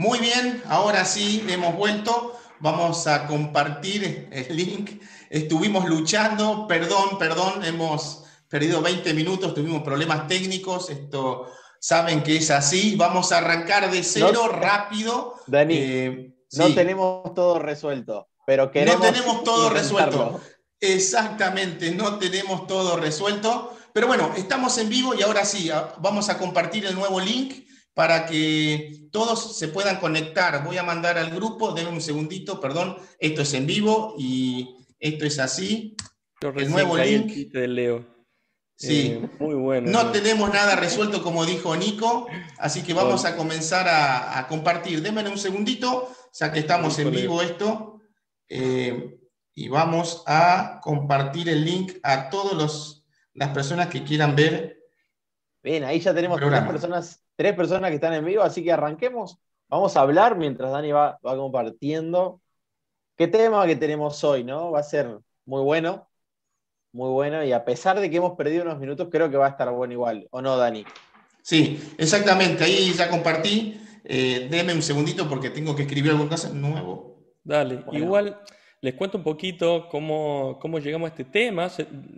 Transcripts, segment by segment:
Muy bien, ahora sí hemos vuelto. Vamos a compartir el link. Estuvimos luchando, perdón, perdón, hemos perdido 20 minutos, tuvimos problemas técnicos. Esto saben que es así. Vamos a arrancar de cero rápido. Dani, eh, no tenemos todo resuelto, pero queremos. No tenemos todo resuelto. Exactamente, no tenemos todo resuelto. Pero bueno, estamos en vivo y ahora sí, vamos a compartir el nuevo link para que todos se puedan conectar. Voy a mandar al grupo, denme un segundito, perdón, esto es en vivo y esto es así. el nuevo link. de Leo. Sí, eh, muy bueno. No tenemos nada resuelto, como dijo Nico, así que vamos a comenzar a, compartir. Denme un segundito, ya que estamos en vivo esto. Eh, y vamos a compartir el link a todas las personas que quieran ver. Bien, ahí ya tenemos tres personas, tres personas que están en vivo, así que arranquemos. Vamos a hablar mientras Dani va, va compartiendo. ¿Qué tema que tenemos hoy, no? Va a ser muy bueno, muy bueno, y a pesar de que hemos perdido unos minutos, creo que va a estar bueno igual, ¿o no, Dani? Sí, exactamente, ahí ya compartí. Eh, déme un segundito porque tengo que escribir algo nuevo. Dale, igual les cuento un poquito cómo, llegamos a este tema.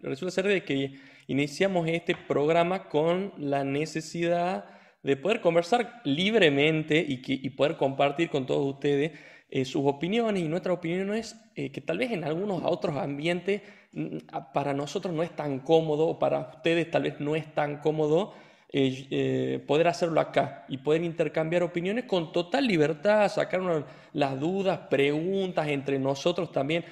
Resulta ser de que iniciamos este programa con la necesidad de poder conversar libremente y, que, poder compartir con todos ustedes eh, sus opiniones y nuestras opiniones eh, que tal vez en algunos otros ambientes mm, para nosotros no es tan cómodo o para ustedes tal vez no es tan cómodo eh, poder hacerlo acá y poder intercambiar opiniones con total libertad, sacar las dudas, preguntas entre nosotros también.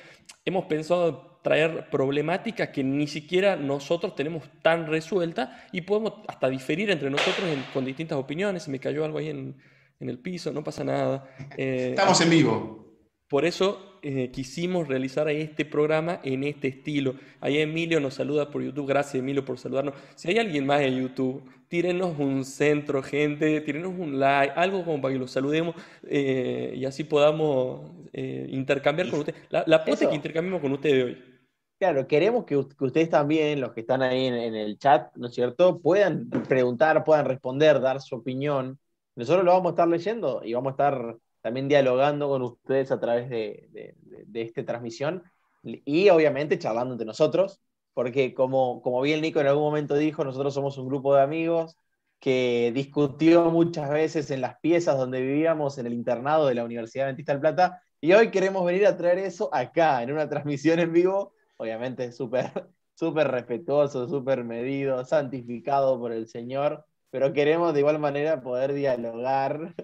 Hemos pensado traer problemáticas que ni siquiera nosotros tenemos tan resueltas y podemos hasta diferir entre nosotros con distintas opiniones. Se me cayó algo ahí en, el piso, no pasa nada. Eh, Estamos en vivo. Por eso eh, quisimos realizar este programa en este estilo. Ahí Emilio nos saluda por YouTube. Gracias Emilio por saludarnos. Si hay alguien más en YouTube, tírenos un centro, gente, tírenos un like, algo como para que los saludemos eh, y así podamos eh, intercambiar con ustedes. La, la que intercambiamos con ustedes hoy. Claro, queremos que, ustedes también, los que están ahí en, en, el chat, ¿no es cierto?, puedan preguntar, puedan responder, dar su opinión. Nosotros lo vamos a estar leyendo y vamos a estar también dialogando con ustedes a través de, esta transmisión y obviamente charlando entre nosotros, porque como, como bien Nico en algún momento dijo, nosotros somos un grupo de amigos que discutió muchas veces en las piezas donde vivíamos en el internado de la Universidad Adventista del Plata y hoy queremos venir a traer eso acá, en una transmisión en vivo, obviamente súper súper respetuoso, súper medido, santificado por el Señor, pero queremos de igual manera poder dialogar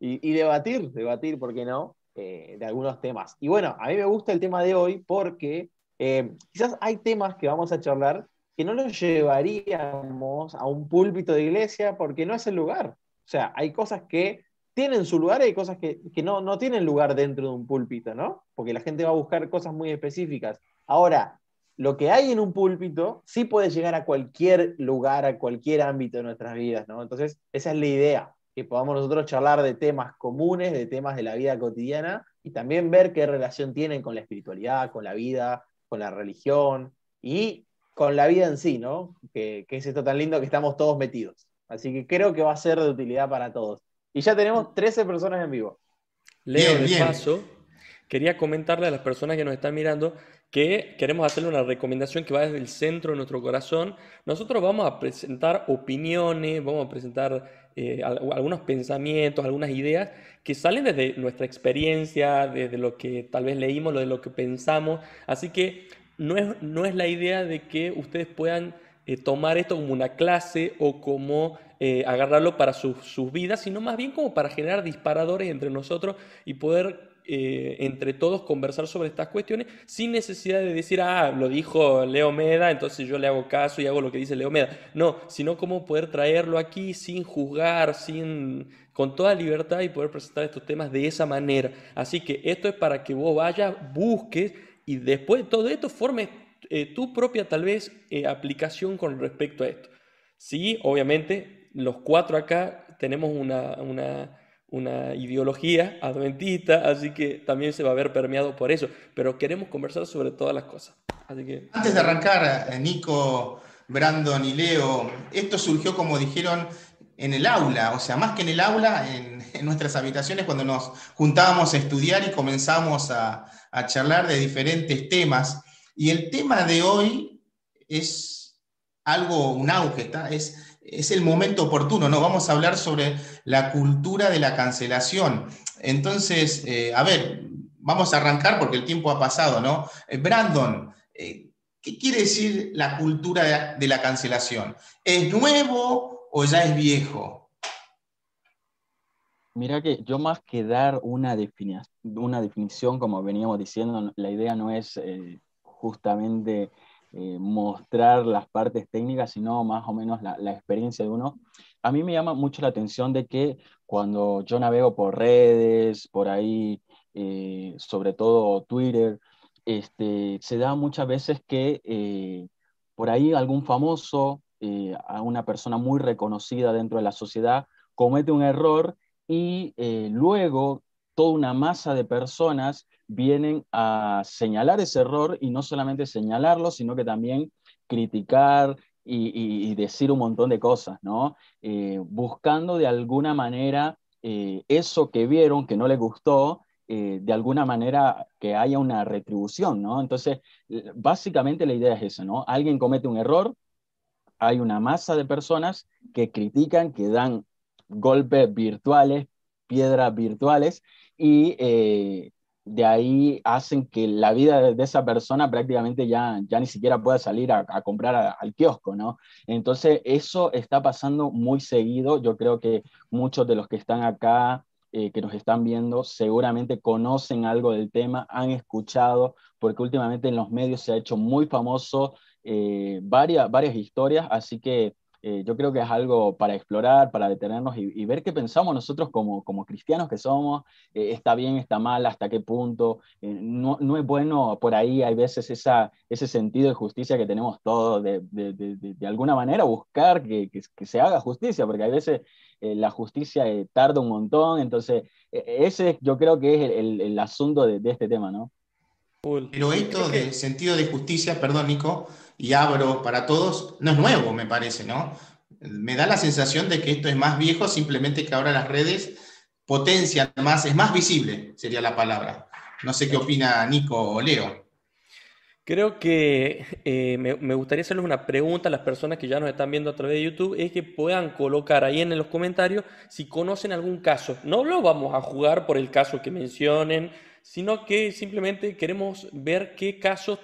y, debatir, debatir, ¿por qué no? Eh, de algunos temas. Y bueno, a mí me gusta el tema de hoy porque eh, quizás hay temas que vamos a charlar que no los llevaríamos a un púlpito de iglesia porque no es el lugar. O sea, hay cosas que tienen su lugar y hay cosas que, que no, no tienen lugar dentro de un púlpito, ¿no? Porque la gente va a buscar cosas muy específicas. Ahora, lo que hay en un púlpito sí puede llegar a cualquier lugar, a cualquier ámbito de nuestras vidas, ¿no? Entonces, esa es la idea que podamos nosotros charlar de temas comunes, de temas de la vida cotidiana y también ver qué relación tienen con la espiritualidad, con la vida, con la religión y con la vida en sí, ¿no? Que, es esto tan lindo que estamos todos metidos. Así que creo que va a ser de utilidad para todos. Y ya tenemos 13 personas en vivo. Leo, de paso, quería comentarle a las personas que nos están mirando que queremos hacerle una recomendación que va desde el centro de nuestro corazón. Nosotros vamos a presentar opiniones, vamos a presentar eh, algunos pensamientos, algunas ideas que salen desde nuestra experiencia, desde lo que tal vez leímos, de lo que pensamos. Así que no es, no es la idea de que ustedes puedan eh, tomar esto como una clase o como eh, agarrarlo para sus vidas, sino más bien como para generar disparadores entre nosotros y poder eh, entre todos conversar sobre estas cuestiones sin necesidad de decir, ah, lo dijo Leo Meda, entonces yo le hago caso y hago lo que dice Leo Meda. No, sino cómo poder traerlo aquí sin juzgar, sin, con toda libertad y poder presentar estos temas de esa manera. Así que esto es para que vos vayas, busques y después de todo esto formes eh, tu propia tal vez eh, aplicación con respecto a esto. Sí, obviamente los cuatro acá tenemos una, una una ideología adventista, así que también se va a ver permeado por eso, pero queremos conversar sobre todas las cosas. Antes de arrancar, eh, Nico, Brandon y Leo, esto surgió como dijeron en el aula, o sea, más que en el aula, en, nuestras habitaciones cuando nos juntábamos a estudiar y comenzamos a, charlar de diferentes temas. Y el tema de hoy es algo, un auge, ¿está? Es, es el momento oportuno, ¿no? Vamos a hablar sobre la cultura de la cancelación. Entonces, eh, a ver, vamos a arrancar porque el tiempo ha pasado, ¿no? Eh, Brandon, eh, ¿qué quiere decir la cultura de la cancelación? ¿Es nuevo o ya es viejo? Mira que yo más que dar una, una definición, como veníamos diciendo, la idea no es justamente mostrar las partes técnicas, sino más o menos la, experiencia de uno. A mí me llama mucho la atención de que cuando yo navego por redes, por ahí eh, sobre todo Twitter, este, se da muchas veces que eh, por ahí algún famoso, eh, a una persona muy reconocida dentro de la sociedad, comete un error y luego toda una masa de personas vienen a señalar ese error y no solamente señalarlo, sino que también criticar y, decir un montón de cosas, ¿no? buscando de alguna manera eso que vieron, que no les gustó, eh, de alguna manera que haya una retribución, ¿no? Entonces, básicamente la idea es esa, ¿no? Alguien comete un error, hay una masa de personas que critican, que dan golpes virtuales, piedras virtuales, y eh, de ahí hacen que la vida de esa persona prácticamente ya, ya ni siquiera pueda salir a, comprar al kiosco, ¿no? Entonces, eso está pasando muy seguido. Yo creo que muchos de los que están acá eh, que nos están viendo seguramente conocen algo del tema, han escuchado, porque últimamente en los medios se ha hecho muy famoso eh, varias, varias historias, así que eh, yo creo que es algo para explorar, para detenernos y, ver qué pensamos nosotros como, como cristianos que somos, está bien, está mal, hasta qué punto, no, no, es bueno por ahí, hay veces esa, ese sentido de justicia que tenemos todos, de, de, de, de alguna manera buscar que, que, que, se haga justicia, porque hay veces eh, la justicia eh, tarda un montón, entonces e, ese yo creo que es el, asunto de, este tema, ¿no? Pero esto de sentido de justicia, perdón Nico, y abro para todos, no es nuevo, me parece, ¿no? Me da la sensación de que esto es más viejo, simplemente que ahora las redes potencian más, es más visible, sería la palabra. No sé qué opina Nico o Leo. Creo que eh, me, gustaría hacerles una pregunta a las personas que ya nos están viendo a través de YouTube, es que puedan colocar ahí en los comentarios si conocen algún caso. No lo vamos a jugar por el caso que mencionen, sino que simplemente queremos ver qué casos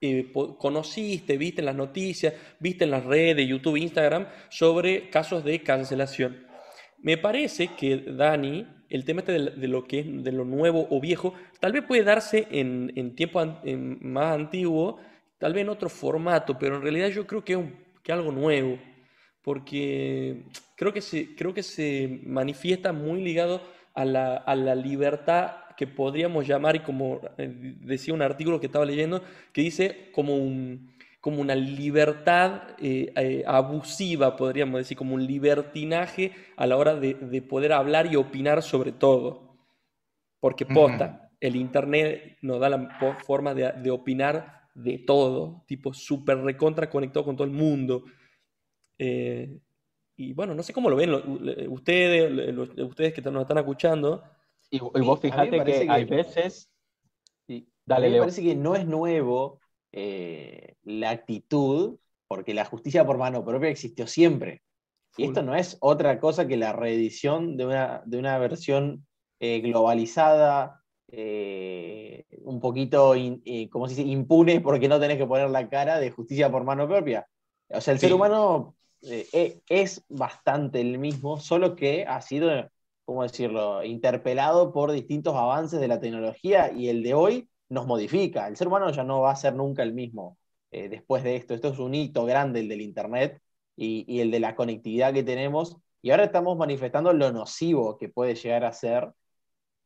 eh, conociste, viste en las noticias, viste en las redes, YouTube, Instagram, sobre casos de cancelación. Me parece que Dani el tema este de, lo que es de lo nuevo o viejo, tal vez puede darse en, en tiempo más antiguo, tal vez en otro formato, pero en realidad yo creo que es que algo nuevo, porque creo que, se, creo que se manifiesta muy ligado a la, a la libertad que podríamos llamar, y como eh, decía un artículo que estaba leyendo, que dice como un, como una libertad eh, eh, abusiva, podríamos decir, como un libertinaje a la hora de, poder hablar y opinar sobre todo. Porque posta, el Internet nos da la forma de, opinar de todo, tipo súper recontra conectado con todo el mundo. Eh, y bueno, no sé cómo lo ven ustedes, ustedes que nos están escuchando. Y, vos fijate que, hay veces... Dale, a mí me parece que no es nuevo eh, la actitud, porque la justicia por mano propia existió siempre. Y esto no es otra cosa que la reedición de una, de una versión eh, globalizada, eh, un poquito, como se dice, impune porque no tenés que poner la cara de justicia por mano propia. O sea, el ser humano e, es bastante el mismo, solo que ha sido, ¿cómo decirlo?, interpelado por distintos avances de la tecnología y el de hoy nos modifica. El ser humano ya no va a ser nunca el mismo eh, después de esto. Esto es un hito grande, el del Internet y, el de la conectividad que tenemos. Y ahora estamos manifestando lo nocivo que puede llegar a ser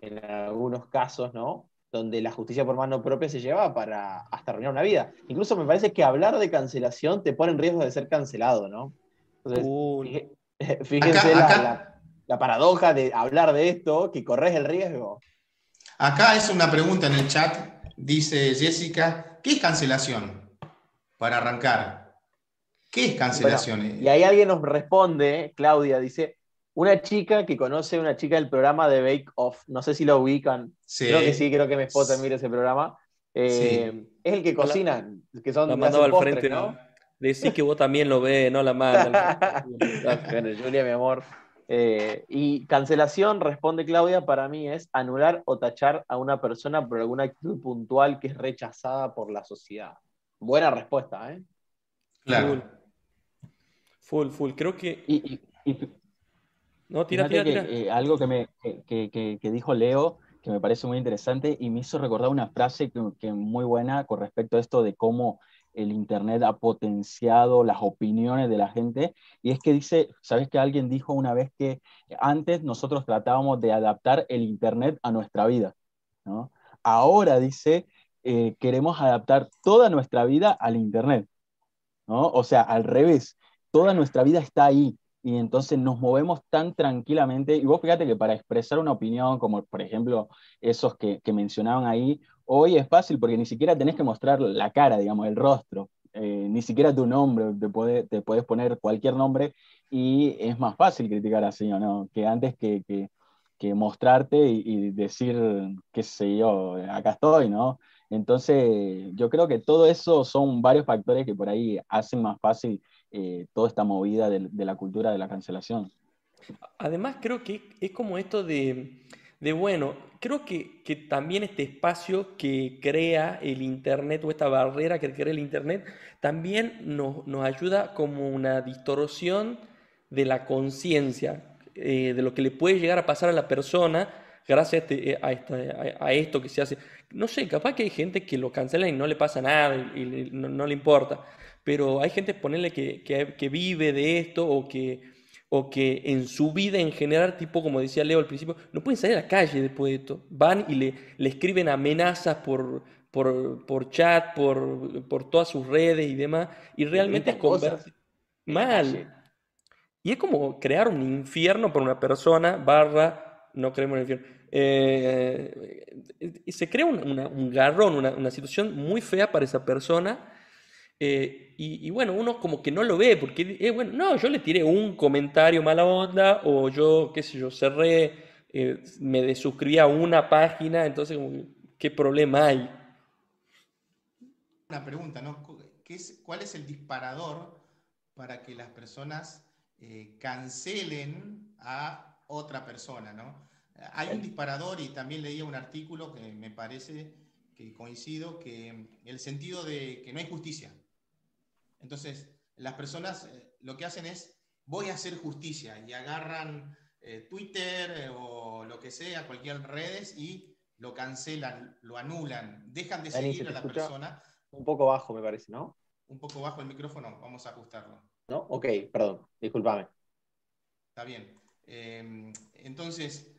en algunos casos, ¿no? Donde la justicia por mano propia se lleva para hasta arruinar una vida. Incluso me parece que hablar de cancelación te pone en riesgo de ser cancelado, ¿no? Entonces, fíjense la paradoja de hablar de esto, que corres el riesgo. Acá es una pregunta en el chat dice Jessica, ¿qué es cancelación? Para arrancar. ¿Qué es cancelación? y ahí alguien nos responde, Claudia, dice, una chica que conoce a una chica del programa de Bake Off. No sé si lo ubican. Creo que sí, creo que mi esposa mira ese programa. Eh, es el que cocina, que son la mandaba al frente, ¿no? Decí que vos también lo ves, no la bueno, Julia, mi amor. Eh, y cancelación, responde Claudia, para mí es anular o tachar a una persona por alguna actitud puntual que es rechazada por la sociedad. Buena respuesta, ¿eh? Claro. Full, full. Creo que. Y, no, tira, tira, tira. Eh, algo que, me, que, dijo Leo, que me parece muy interesante y me hizo recordar una frase que, que muy buena con respecto a esto de cómo el Internet ha potenciado las opiniones de la gente. Y es que dice, ¿sabes que alguien dijo una vez que antes nosotros tratábamos de adaptar el Internet a nuestra vida? ¿no? Ahora dice, eh, queremos adaptar toda nuestra vida al Internet. ¿no? O sea, al revés, toda nuestra vida está ahí. Y entonces nos movemos tan tranquilamente. Y vos fíjate que para expresar una opinión, como por ejemplo esos que, que mencionaban ahí, Hoy es fácil porque ni siquiera tenés que mostrar la cara, digamos, el rostro, eh, ni siquiera tu nombre, te, puede, te puedes poner cualquier nombre y es más fácil criticar así, ¿o no? Que antes que, que, mostrarte y, decir, qué sé yo, acá estoy, ¿no? Entonces, yo creo que todo eso son varios factores que por ahí hacen más fácil eh, toda esta movida de, de la cultura de la cancelación. Además, creo que es como esto de de bueno, creo que, también este espacio que crea el Internet o esta barrera que crea el Internet también nos, ayuda como una distorsión de la conciencia, eh, de lo que le puede llegar a pasar a la persona gracias a, este, a, esto que se hace. No sé, capaz que hay gente que lo cancela y no le pasa nada y, no, le importa, pero hay gente, ponerle que, que vive de esto o que o que en su vida en general, tipo como decía Leo al principio, no pueden salir a la calle después de esto. Van y le, le escriben amenazas por, por, chat, por, por, todas sus redes y demás, y realmente es mal. Y es como crear un infierno por una persona, barra, no creemos en el infierno. Eh, se crea un, garrón, una, una situación muy fea para esa persona eh, y, bueno, uno como que no lo ve, porque, eh, bueno, no, yo le tiré un comentario mala onda, o yo, qué sé yo, cerré, eh, me desuscribí a una página, entonces, ¿qué problema hay? Una pregunta, ¿no? ¿Qué es, ¿Cuál es el disparador para que las personas cancelen a otra persona, ¿no? Hay un disparador y también leía un artículo que me parece que coincido, que el sentido de que no hay justicia. Entonces, las personas eh, lo que hacen es, voy a hacer justicia y agarran eh, Twitter eh, o lo que sea, cualquier redes y lo cancelan, lo anulan, dejan de seguir a la persona. Un poco bajo, me parece, ¿no? Un poco bajo el micrófono, vamos a ajustarlo. ¿No? Ok, perdón, discúlpame. Está bien. Em, entonces,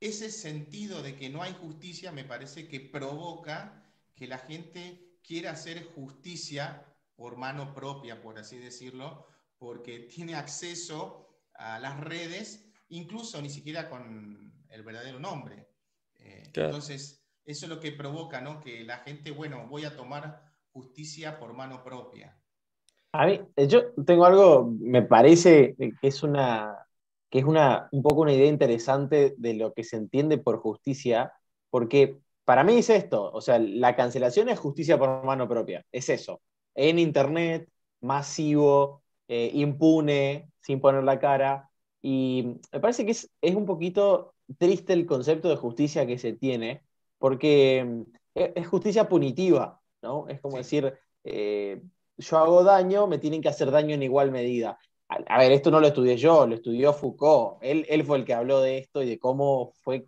ese sentido de que no hay justicia me parece que provoca que la gente quiera hacer justicia por mano propia, por así decirlo, porque tiene acceso a las redes, incluso ni siquiera con el verdadero nombre. Eh, entonces, eso es lo que provoca, ¿no? Que la gente, bueno, voy a tomar justicia por mano propia. A mí, yo tengo algo, me parece que es una, que es una, un poco una idea interesante de lo que se entiende por justicia, porque para mí es esto, o sea, la cancelación es justicia por mano propia, es eso en Internet, masivo, eh, impune, sin poner la cara. Y me parece que es, un poquito triste el concepto de justicia que se tiene, porque mm, es, justicia punitiva, ¿no? Es como decir, eh, yo hago daño, me tienen que hacer daño en igual medida. A, ver, esto no lo estudié yo, lo estudió Foucault. Él, él, fue el que habló de esto y de cómo fue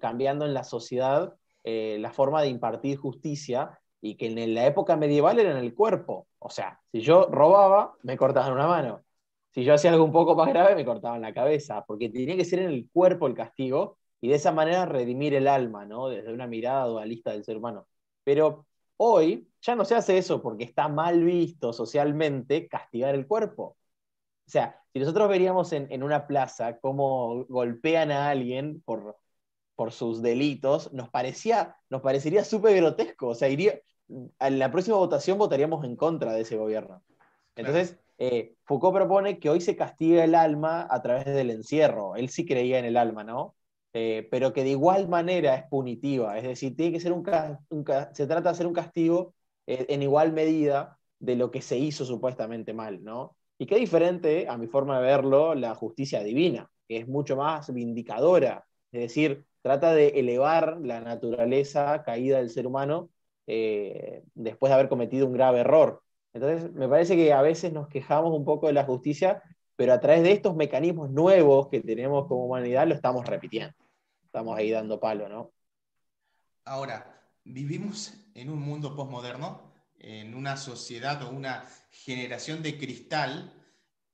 cambiando en la sociedad eh, la forma de impartir justicia y que en la época medieval era en el cuerpo. O sea, si yo robaba, me cortaban una mano. Si yo hacía algo un poco más grave, me cortaban la cabeza, porque tenía que ser en el cuerpo el castigo y de esa manera redimir el alma, ¿no? Desde una mirada dualista del ser humano. Pero hoy ya no se hace eso porque está mal visto socialmente castigar el cuerpo. O sea, si nosotros veríamos en una plaza cómo golpean a alguien por, por sus delitos, nos, parecía, nos parecería súper grotesco. O sea, iría, en la próxima votación votaríamos en contra de ese gobierno. Entonces, Eh, Foucault propone que hoy se castiga el alma a través del encierro. Él sí creía en el alma, ¿no? Eh, pero que de igual manera es punitiva. Es decir, tiene que ser un, se trata de hacer un castigo eh, en igual medida de lo que se hizo supuestamente mal, ¿no? Y qué diferente, a mi forma de verlo, la justicia divina, que es mucho más vindicadora. Es decir, trata de elevar la naturaleza caída del ser humano eh, después de haber cometido un grave error. Entonces, me parece que a veces nos quejamos un poco de la justicia, pero a través de estos mecanismos nuevos que tenemos como humanidad lo estamos repitiendo. Estamos ahí dando palo, ¿no? Ahora, vivimos en un mundo postmoderno, en una sociedad o una generación de cristal.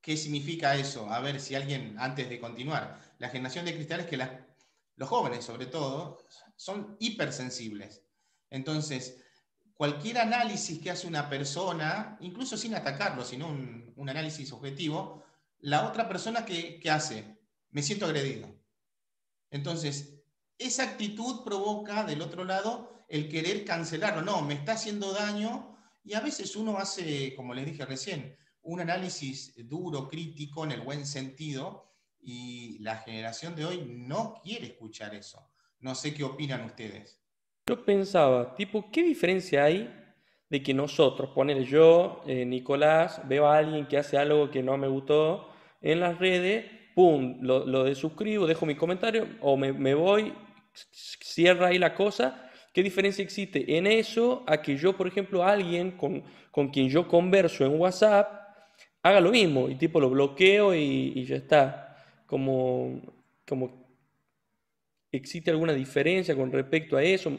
¿Qué significa eso? A ver si alguien, antes de continuar, la generación de cristal es que los jóvenes, sobre todo, son hipersensibles. Entonces, cualquier análisis que hace una persona, incluso sin atacarlo, sino un, análisis objetivo, la otra persona que, hace, me siento agredido. Entonces, esa actitud provoca del otro lado el querer cancelarlo. No, me está haciendo daño y a veces uno hace, como les dije recién, un análisis duro, crítico, en el buen sentido, y la generación de hoy no quiere escuchar eso. No sé qué opinan ustedes. Yo pensaba, tipo, ¿qué diferencia hay de que nosotros, poner yo, eh, Nicolás, veo a alguien que hace algo que no me gustó en las redes, pum, lo, lo desuscribo, dejo mi comentario o me, me voy, cierra ahí la cosa. ¿Qué diferencia existe en eso a que yo, por ejemplo, alguien con, con quien yo converso en WhatsApp haga lo mismo y tipo lo bloqueo y, y ya está? Como, como existe alguna diferencia con respecto a eso.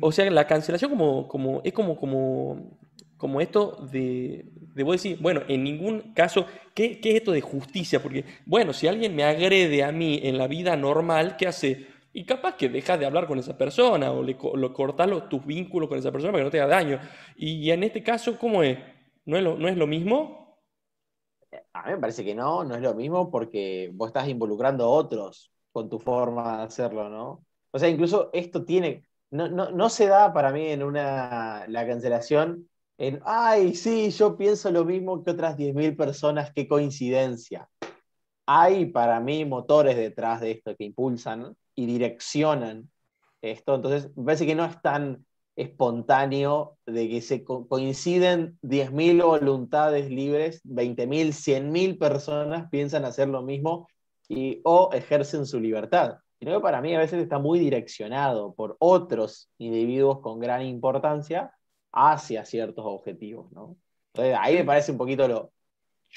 O sea, la cancelación como, como, es como, como, como esto de, de decir, bueno, en ningún caso, ¿qué, ¿qué, es esto de justicia? Porque, bueno, si alguien me agrede a mí en la vida normal, ¿qué hace? Y capaz que dejas de hablar con esa persona o le lo, cortas los, tus vínculos con esa persona para que no te haga daño. Y, en este caso, ¿cómo es? ¿No es lo, no es lo mismo? A mí me parece que no, no es lo mismo porque vos estás involucrando a otros con tu forma de hacerlo, ¿no? O sea, incluso esto tiene, no, no, se da para mí en una, la cancelación en, ay, sí, yo pienso lo mismo que otras 10.000 personas, qué coincidencia. Hay para mí motores detrás de esto que impulsan y direccionan esto, entonces me parece que no es tan espontáneo de que se coinciden 10.000 voluntades libres, 20.000, 100.000 personas piensan hacer lo mismo y, o ejercen su libertad sino que para mí a veces está muy direccionado por otros individuos con gran importancia hacia ciertos objetivos, ¿no? Entonces ahí me parece un poquito lo,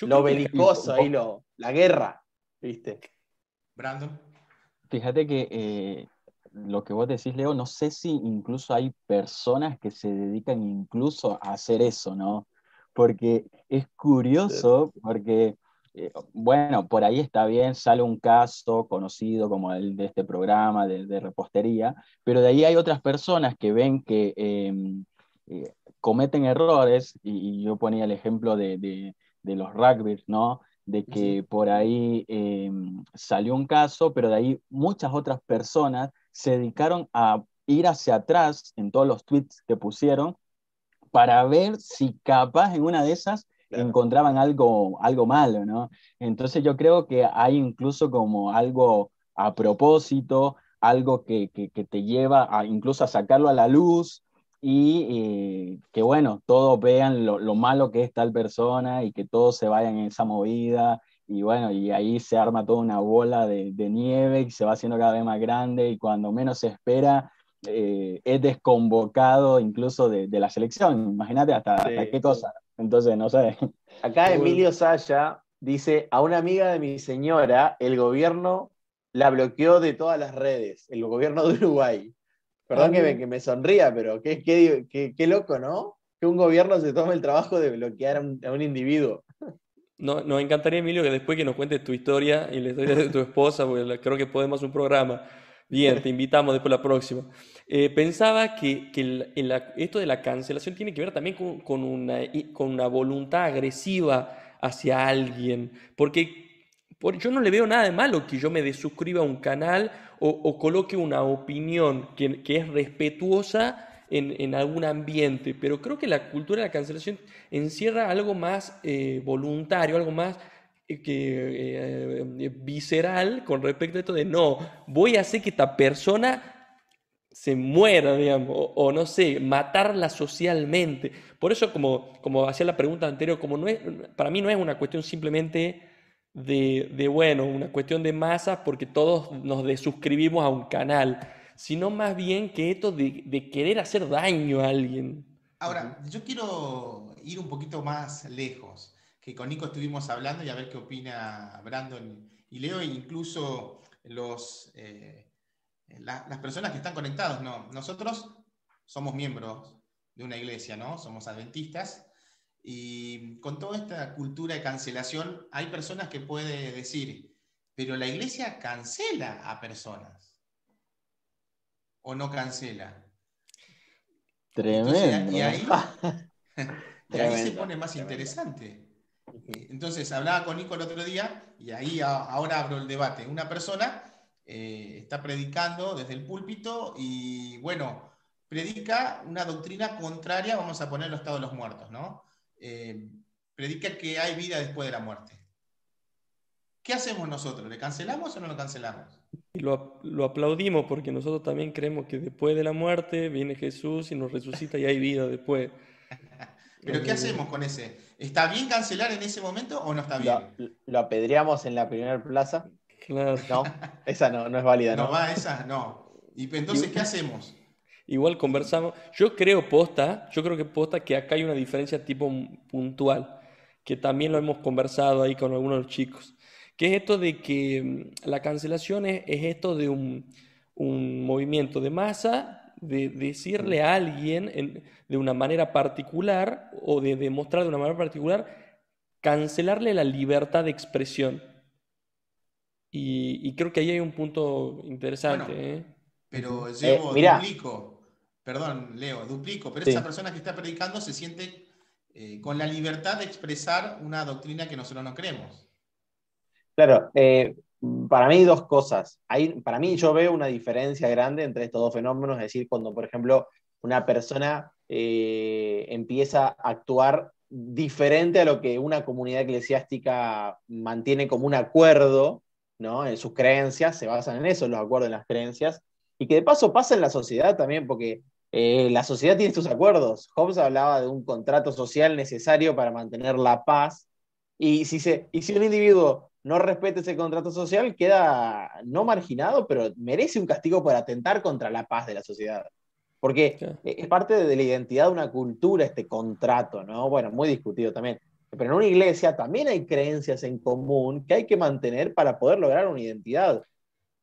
lo belicoso, ahí lo, la guerra, ¿viste? Brandon. Fíjate que eh, lo que vos decís, Leo, no sé si incluso hay personas que se dedican incluso a hacer eso, ¿no? Porque es curioso, porque eh, bueno, por ahí está bien, sale un caso conocido como el de este programa de, repostería, pero de ahí hay otras personas que ven que em, eh, cometen errores, y, yo ponía el ejemplo de, los rugby, ¿no? De que por ahí em, salió un caso, pero de ahí muchas otras personas se dedicaron a ir hacia atrás en todos los tweets que pusieron para ver si capaz en una de esas encontraban algo, algo malo, ¿no? Entonces yo creo que hay incluso como algo a propósito, algo que, te lleva a incluso a sacarlo a la luz y eh, que bueno, todos vean lo, malo que es tal persona y que todos se vayan en esa movida y bueno, y ahí se arma toda una bola de, nieve y se va haciendo cada vez más grande y cuando menos se espera eh, es desconvocado incluso de, la selección. Imagínate hasta, hasta, qué cosa. Entonces, no sé. Acá Emilio Saya dice, a una amiga de mi señora, el gobierno la bloqueó de todas las redes, el gobierno de Uruguay. Perdón que, me, que me, sonría, pero qué, qué, qué, loco, ¿no? Que un gobierno se tome el trabajo de bloquear a un, individuo. No, nos encantaría, Emilio, que después que nos cuentes tu historia y la historia de tu esposa, porque creo que podemos un programa. Bien, te invitamos después la próxima. Eh, pensaba que, esto de la cancelación tiene que ver también con, una, con una voluntad agresiva hacia alguien, porque yo no le veo nada de malo que yo me desuscriba a un canal o, coloque una opinión que, es respetuosa en, algún ambiente, pero creo que la cultura de la cancelación encierra algo más eh, voluntario, algo más eh, eh, visceral con respecto a esto de no, voy a hacer que esta persona se muera, digamos, o, no sé, matarla socialmente. Por eso, como, como hacía la pregunta anterior, como para mí no es una cuestión simplemente de, de bueno, una cuestión de masa porque todos nos desuscribimos a un canal sino más bien que esto de, querer hacer daño a alguien. Ahora, yo quiero ir un poquito más lejos, que con Nico estuvimos hablando y a ver qué opina Brandon y Leo, e incluso los, eh, las personas que están conectados. No, nosotros somos miembros de una iglesia, ¿no? Somos adventistas. Y con toda esta cultura de cancelación, hay personas que pueden decir, pero la iglesia cancela a personas o no cancela. Tremendo. y ahí, se pone más interesante. Entonces, hablaba con Nico el otro día y ahí ahora abro el debate. Una persona eh, está predicando desde el púlpito y, bueno, predica una doctrina contraria, vamos a poner el estado de los muertos, ¿no? Eh, predica que hay vida después de la muerte. ¿Qué hacemos nosotros? ¿Le cancelamos o no lo cancelamos? Y lo, aplaudimos porque nosotros también creemos que después de la muerte viene Jesús y nos resucita y hay vida después. Pero ¿qué hacemos con ese? ¿Está bien cancelar en ese momento o no está bien? Lo, apedreamos en la primera plaza. Claro. No, esa no, no es válida. No, va, esa no. Y entonces, ¿qué hacemos? Igual conversamos. Yo creo posta, yo creo que posta que acá hay una diferencia tipo puntual, que también lo hemos conversado ahí con algunos chicos que es esto de que mm, la cancelación es, esto de un, movimiento de masa, de decirle a alguien de una manera particular o de demostrar de una manera particular, cancelarle la libertad de expresión. Y, creo que ahí hay un punto interesante. ¿eh? Pero llevo, eh, duplico, perdón, Leo, duplico, pero esa persona que está predicando se siente eh, con la libertad de expresar una doctrina que nosotros no creemos. Claro, eh, para mí dos cosas. Hay, para mí yo veo una diferencia grande entre estos dos fenómenos, es decir, cuando por ejemplo una persona eh, empieza a actuar diferente a lo que una comunidad eclesiástica mantiene como un acuerdo, ¿no? En sus creencias, se basan en eso, los acuerdos en las creencias, y que de paso pasa en la sociedad también, porque eh, la sociedad tiene sus acuerdos. Hobbes hablaba de un contrato social necesario para mantener la paz, y si, se, y si un individuo no respete ese contrato social, queda no marginado, pero merece un castigo por atentar contra la paz de la sociedad. Porque es parte de la identidad de una cultura este contrato, ¿no? Bueno, muy discutido también. Pero en una iglesia también hay creencias en común que hay que mantener para poder lograr una identidad.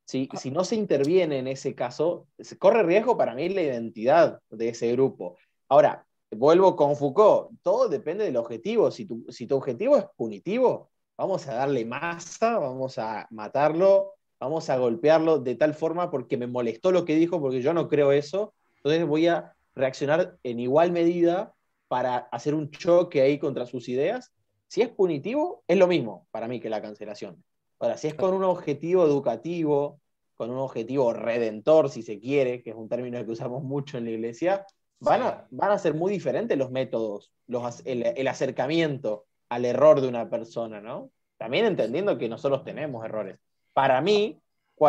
Si, ah. si no se interviene en ese caso, se corre riesgo para mí la identidad de ese grupo. Ahora, vuelvo con Foucault, todo depende del objetivo. Si tu, si tu objetivo es punitivo, vamos a darle masa, vamos a matarlo, vamos a golpearlo de tal forma porque me molestó lo que dijo, porque yo no creo eso, entonces voy a reaccionar en igual medida para hacer un choque ahí contra sus ideas. Si es punitivo, es lo mismo para mí que la cancelación. Ahora, si es con un objetivo educativo, con un objetivo redentor, si se quiere, que es un término que usamos mucho en la iglesia, van a, van a ser muy diferentes los métodos, los, el acercamiento al error de una persona, ¿no? También entendiendo que nosotros tenemos errores. Para mí,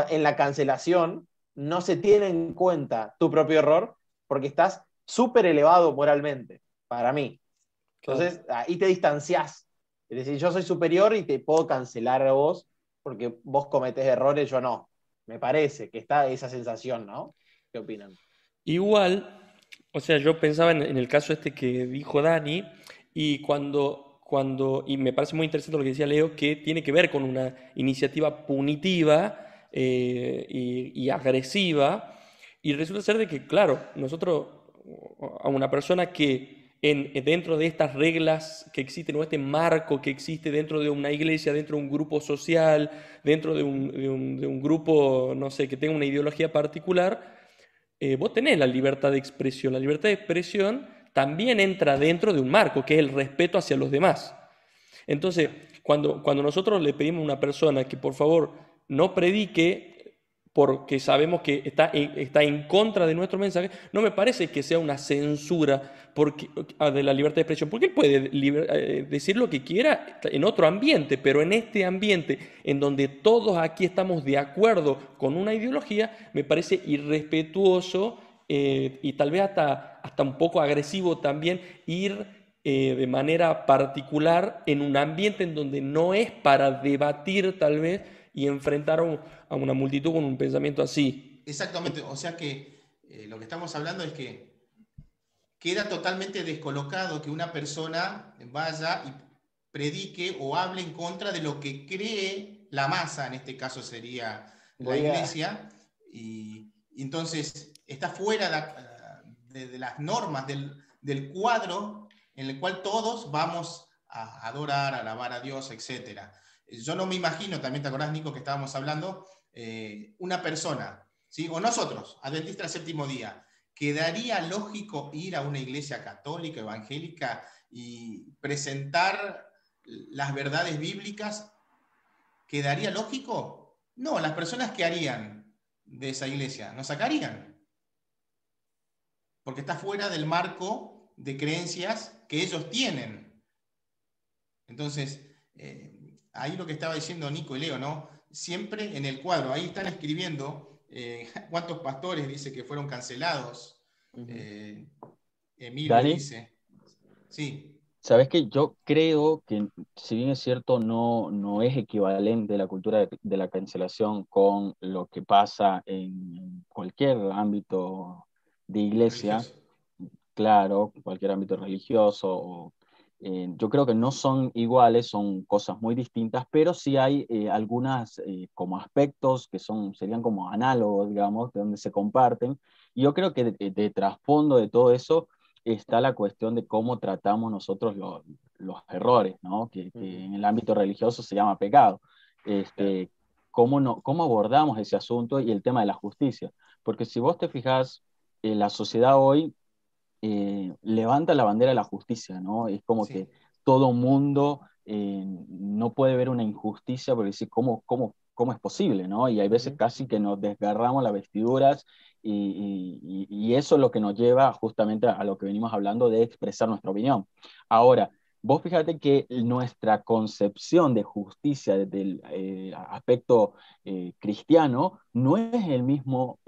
en la cancelación no se tiene en cuenta tu propio error porque estás súper elevado moralmente, para mí. Entonces, ahí te distancias. Es decir, yo soy superior y te puedo cancelar a vos porque vos cometés errores, yo no. Me parece que está esa sensación, ¿no? ¿Qué opinan? Igual, o sea, yo pensaba en, en el caso este que dijo Dani, y cuando cuando, y me parece muy interesante lo que decía Leo, que tiene que ver con una iniciativa punitiva eh, y, agresiva, y resulta ser de que, claro, nosotros, a una persona que en, dentro de estas reglas que existen, o este marco que existe dentro de una iglesia, dentro de un grupo social, dentro de un, de un, grupo, no sé, que tenga una ideología particular, eh, vos tenés la libertad de expresión. La libertad de expresión también entra dentro de un marco, que es el respeto hacia los demás. Entonces, cuando, cuando nosotros le pedimos a una persona que por favor no predique, porque sabemos que está, está en contra de nuestro mensaje, no me parece que sea una censura porque, ah, de la libertad de expresión, porque él puede eh, decir lo que quiera en otro ambiente, pero en este ambiente en donde todos aquí estamos de acuerdo con una ideología, me parece irrespetuoso eh, y tal vez hasta, hasta un poco agresivo también ir eh, de manera particular en un ambiente en donde no es para debatir tal vez y enfrentar a una multitud con un pensamiento así. Exactamente, o sea que eh, lo que estamos hablando es que queda totalmente descolocado que una persona vaya y predique o hable en contra de lo que cree la masa, en este caso sería la iglesia, y, entonces está fuera de, las normas del, cuadro en el cual todos vamos a adorar, a alabar a Dios, etcétera yo no me imagino, también te acordás, Nico, que estábamos hablando, eh, una persona, ¿sí? o nosotros, adventistas del séptimo día, ¿quedaría lógico ir a una iglesia católica, evangélica y presentar las verdades bíblicas? ¿Quedaría lógico? No, las personas que harían de esa iglesia nos sacarían. Porque está fuera del marco de creencias que ellos tienen. Entonces, eh, ahí lo que estaba diciendo Nico y Leo, ¿no? Siempre en el cuadro, ahí están escribiendo eh, cuántos pastores dice que fueron cancelados. Eh, Emilio dice. Sí. Sabes que yo creo que, si bien es cierto, no, no es equivalente la cultura de, la cancelación con lo que pasa en cualquier ámbito de iglesia, claro, cualquier ámbito religioso o eh, yo creo que no son iguales, son cosas muy distintas, pero sí hay eh, algunas eh, como aspectos que son, serían como análogos, digamos, de donde se comparten. Y yo creo que de, trasfondo de todo eso está la cuestión de cómo tratamos nosotros los errores, ¿no? que, en el ámbito religioso se llama pecado. Este, cómo, no, cómo abordamos ese asunto y el tema de la justicia. Porque si vos te fijas, la sociedad hoy eh, levanta la bandera de la justicia, ¿no? Es como que todo mundo eh, no puede ver una injusticia porque decir, ¿cómo, cómo, cómo es posible, ¿no? Y hay veces casi que nos desgarramos las vestiduras y, y, eso es lo que nos lleva justamente a, lo que venimos hablando de expresar nuestra opinión. Ahora, vos fíjate que nuestra concepción de justicia desde el eh, aspecto cristiano no es el mismo,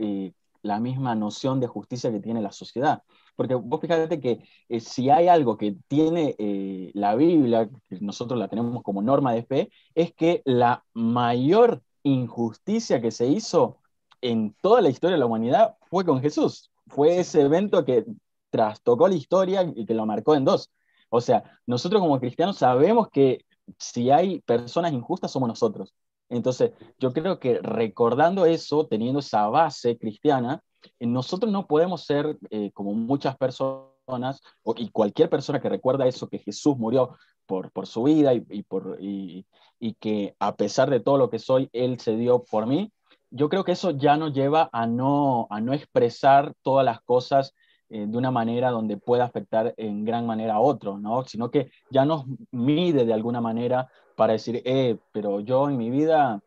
la misma noción de justicia que tiene la sociedad. Porque vos fíjate que eh, si hay algo que tiene eh, la Biblia, que nosotros la tenemos como norma de fe, es que la mayor injusticia que se hizo en toda la historia de la humanidad fue con Jesús. Fue ese evento que trastocó la historia y que lo marcó en dos. O sea, nosotros como cristianos sabemos que si hay personas injustas somos nosotros. Entonces, yo creo que recordando eso, teniendo esa base cristiana, eh, nosotros no podemos ser eh, como muchas personas, y cualquier persona que recuerda eso, que Jesús murió por, su vida y, que a pesar de todo lo que soy, Él se dio por mí, yo creo que eso ya nos lleva a no, a no expresar todas las cosas eh, de una manera donde pueda afectar en gran manera a otros, ¿no? Sino que ya nos mide de alguna manera para decir, eh, pero yo en mi vida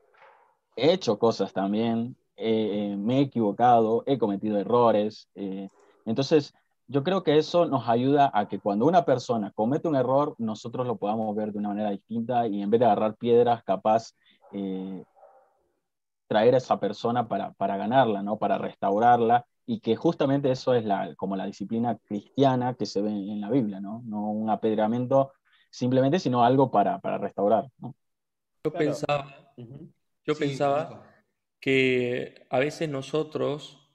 he hecho cosas también, eh, me he equivocado, he cometido errores. Eh, entonces, yo creo que eso nos ayuda a que cuando una persona comete un error, nosotros lo podamos ver de una manera distinta y en vez de agarrar piedras, capaz eh, traer a esa persona para, para, ganarla, ¿no? para restaurarla, y que justamente eso es la, como la disciplina cristiana que se ve en la Biblia, no, no un apedreamiento simplemente, sino algo para, para restaurar. ¿no? Yo pensaba, yo pensaba que a veces nosotros,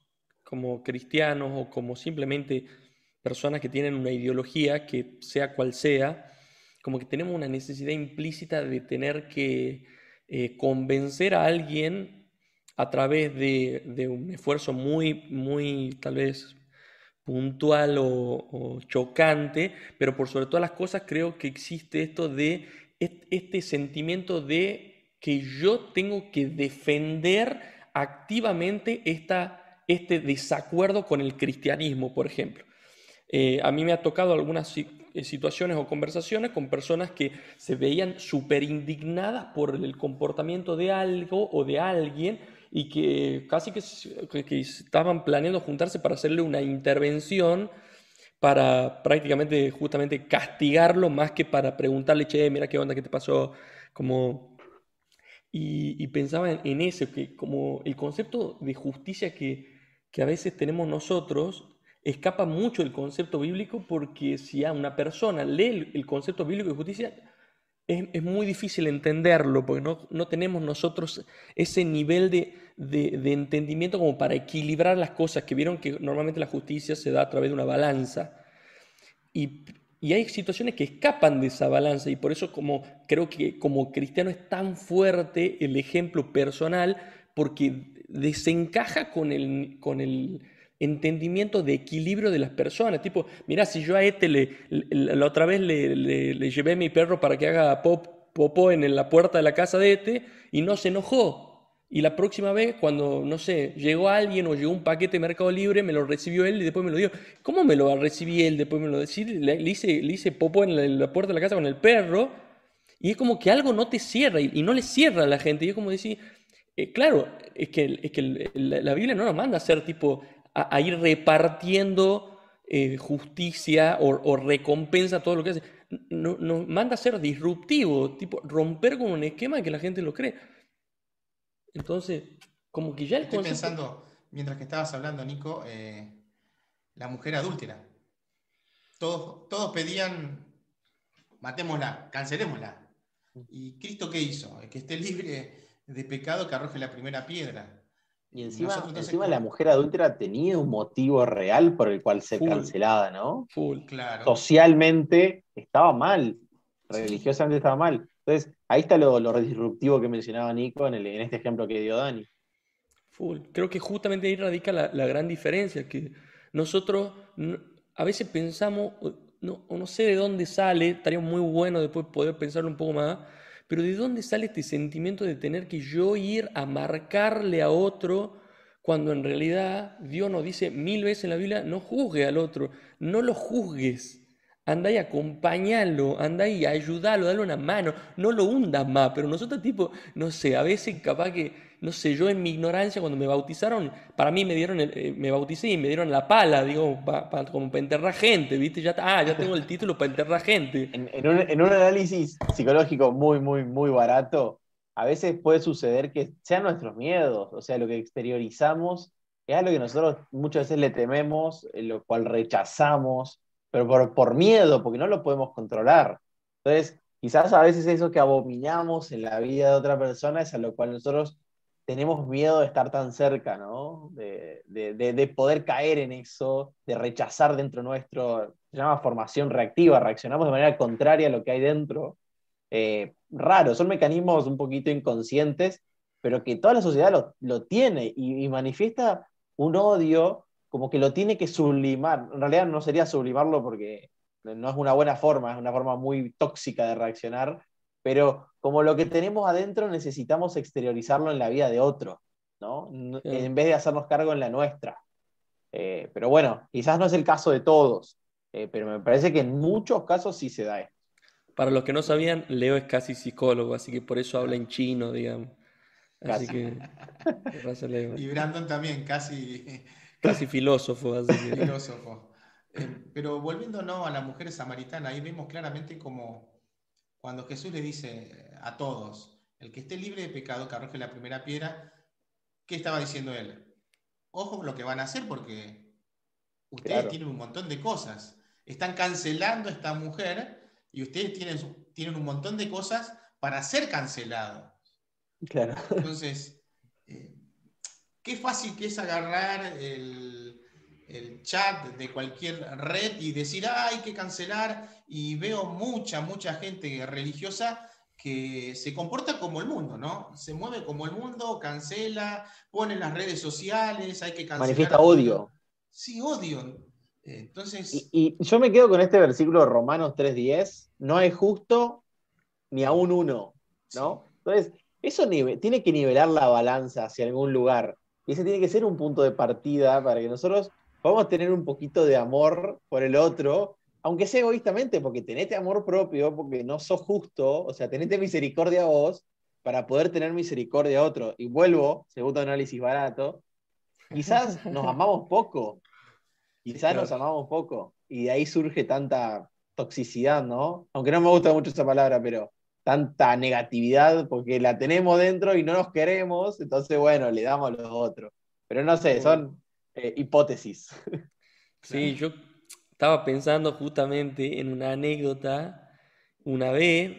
como cristianos o como simplemente personas que tienen una ideología, que sea cual sea, como que tenemos una necesidad implícita de tener que eh, convencer a alguien a través de, un esfuerzo muy, muy tal vez puntual o, chocante, pero por sobre todas las cosas creo que existe esto de este sentimiento de que yo tengo que defender activamente esta, este desacuerdo con el cristianismo, por ejemplo. Eh, a mí me ha tocado algunas eh, situaciones o conversaciones con personas que se veían súper indignadas por el comportamiento de algo o de alguien y que casi que, estaban planeando juntarse para hacerle una intervención para prácticamente justamente castigarlo más que para preguntarle, che, mira qué onda, qué te pasó, como... Y, pensaba en, eso, que como el concepto de justicia que, que a veces tenemos nosotros escapa mucho del concepto bíblico porque si a una persona lee el, concepto bíblico de justicia, es, muy difícil entenderlo porque no, no tenemos nosotros ese nivel de, de, entendimiento como para equilibrar las cosas, que vieron que normalmente la justicia se da a través de una balanza. Y, y, hay situaciones que escapan de esa balanza y por eso como creo que como cristiano es tan fuerte el ejemplo personal porque desencaja con el, con el entendimiento de equilibrio de las personas. Tipo, mira, si yo a este le, la otra vez le, le, llevé mi perro para que haga pop, popó en la puerta de la casa de este y no se enojó. Y la próxima vez, cuando, no sé, llegó alguien o llegó un paquete de Mercado Libre, me lo recibió él y después me lo dio. ¿Cómo me lo recibí él? Después me lo dio. Le, le, hice, le hice popó en la, puerta de la casa con el perro. Y es como que algo no te cierra y, no le cierra a la gente. Y es como decir, eh, claro, es que, es que la, Biblia no nos manda a ser tipo, a, ir repartiendo eh, justicia o, recompensa todo lo que hace. Nos manda a ser disruptivo, tipo, romper con un esquema que la gente lo cree. Entonces, como que ya el Estoy pensando, mientras que estabas hablando, Nico, eh, la mujer adúltera. Todos, todos pedían, matémosla, cancelémosla. ¿Y Cristo qué hizo? Que esté libre de pecado, que arroje la primera piedra. Y encima, encima la mujer adúltera tenía un motivo real por el cual ser cancelada, ¿no? Full, claro. Socialmente estaba mal, religiosamente estaba mal. Entonces, ahí está lo, disruptivo que mencionaba Nico en, este ejemplo que dio Dani. Full. Creo que justamente ahí radica la, gran diferencia, que nosotros a veces pensamos, no, no sé de dónde sale, estaría muy bueno después poder pensarlo un poco más, pero de dónde sale este sentimiento de tener que yo ir a marcarle a otro cuando en realidad Dios nos dice mil veces en la Biblia, no juzgue al otro, no lo juzgues. Anda y acompañalo, anda y ayúdalo, dale una mano, no lo hundas más, pero nosotros tipo, no sé, a veces capaz que, no sé, yo en mi ignorancia cuando me bautizaron, para mí me dieron, eh, me bauticé y me dieron la pala, digo, como para enterrar gente, ¿viste? Ya, ah, ya tengo el título para enterrar gente. En, un, en un análisis psicológico muy, muy, muy barato, a veces puede suceder que sean nuestros miedos, o sea, lo que exteriorizamos es algo que nosotros muchas veces le tememos, lo cual rechazamos pero por, miedo, porque no lo podemos controlar. Entonces, quizás a veces eso que abominamos en la vida de otra persona es a lo cual nosotros tenemos miedo de estar tan cerca, ¿no? De, de, de, poder caer en eso, de rechazar dentro nuestro, se llama formación reactiva, reaccionamos de manera contraria a lo que hay dentro. Eh, raro, son mecanismos un poquito inconscientes, pero que toda la sociedad lo, tiene y, manifiesta un odio como que lo tiene que sublimar. En realidad no sería sublimarlo porque no es una buena forma, es una forma muy tóxica de reaccionar, pero como lo que tenemos adentro necesitamos exteriorizarlo en la vida de otro, ¿no? En vez de hacernos cargo en la nuestra. Eh, pero bueno, quizás no es el caso de todos, eh, pero me parece que en muchos casos sí se da esto. Para los que no sabían, Leo es casi psicólogo, así que por eso habla en chino, digamos. Así que. Y Brandon también, casi Casi filósofo. Así Filósofo. Eh, pero volviéndonos a la mujer samaritana, ahí vemos claramente como cuando Jesús le dice a todos, el que esté libre de pecado, que arroje la primera piedra, ¿qué estaba diciendo él? Ojo con lo que van a hacer porque ustedes tienen un montón de cosas. Están cancelando a esta mujer y ustedes tienen, tienen un montón de cosas para ser cancelados. Claro. Entonces, eh, Qué fácil que es agarrar el, chat de cualquier red y decir, ah, hay que cancelar. Y veo mucha, mucha gente religiosa que se comporta como el mundo, ¿no? Se mueve como el mundo, cancela, pone en las redes sociales, hay que cancelar. Manifiesta odio. Sí, odio. Entonces. Y, yo me quedo con este versículo de Romanos 3.10, no es justo ni aún uno, ¿no? Entonces, eso tiene que nivelar la balanza hacia algún lugar. Y ese tiene que ser un punto de partida para que nosotros podamos tener un poquito de amor por el otro, aunque sea egoístamente, porque tenete amor propio, porque no sos justo, o sea, tenete misericordia a vos, para poder tener misericordia a otro. Y vuelvo, segundo análisis barato, quizás nos amamos poco, quizás nos amamos poco, y de ahí surge tanta toxicidad, ¿no? Aunque no me gusta mucho esa palabra, pero tanta negatividad porque la tenemos dentro y no nos queremos, entonces bueno, le damos a los otros. Pero no sé, son eh, hipótesis. Sí, yo estaba pensando justamente en una anécdota. Una vez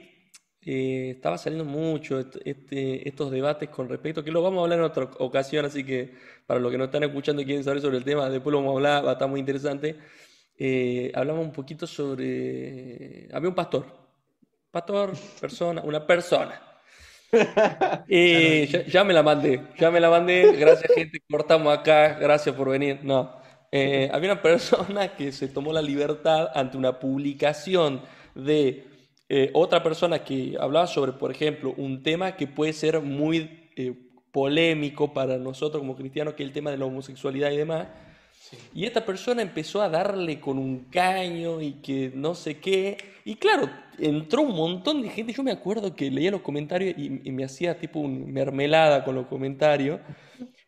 eh, estaba saliendo mucho este, estos debates con respecto, que lo vamos a hablar en otra ocasión, así que para los que no están escuchando y quieren saber sobre el tema, después lo vamos a hablar, va a estar muy interesante. Eh, hablamos un poquito sobre... Había un pastor, pastor, persona, una persona. Eh, ya, me la mandé, ya me la mandé, gracias gente, cortamos acá, gracias por venir. No, había una persona que se tomó la libertad ante una publicación de eh, otra persona que hablaba sobre, por ejemplo, un tema que puede ser muy eh, polémico para nosotros como cristianos, que es el tema de la homosexualidad y demás. Y esta persona empezó a darle con un caño y que no sé qué. Y claro, entró un montón de gente. Yo me acuerdo que leía los comentarios y, me hacía tipo un mermelada con los comentarios.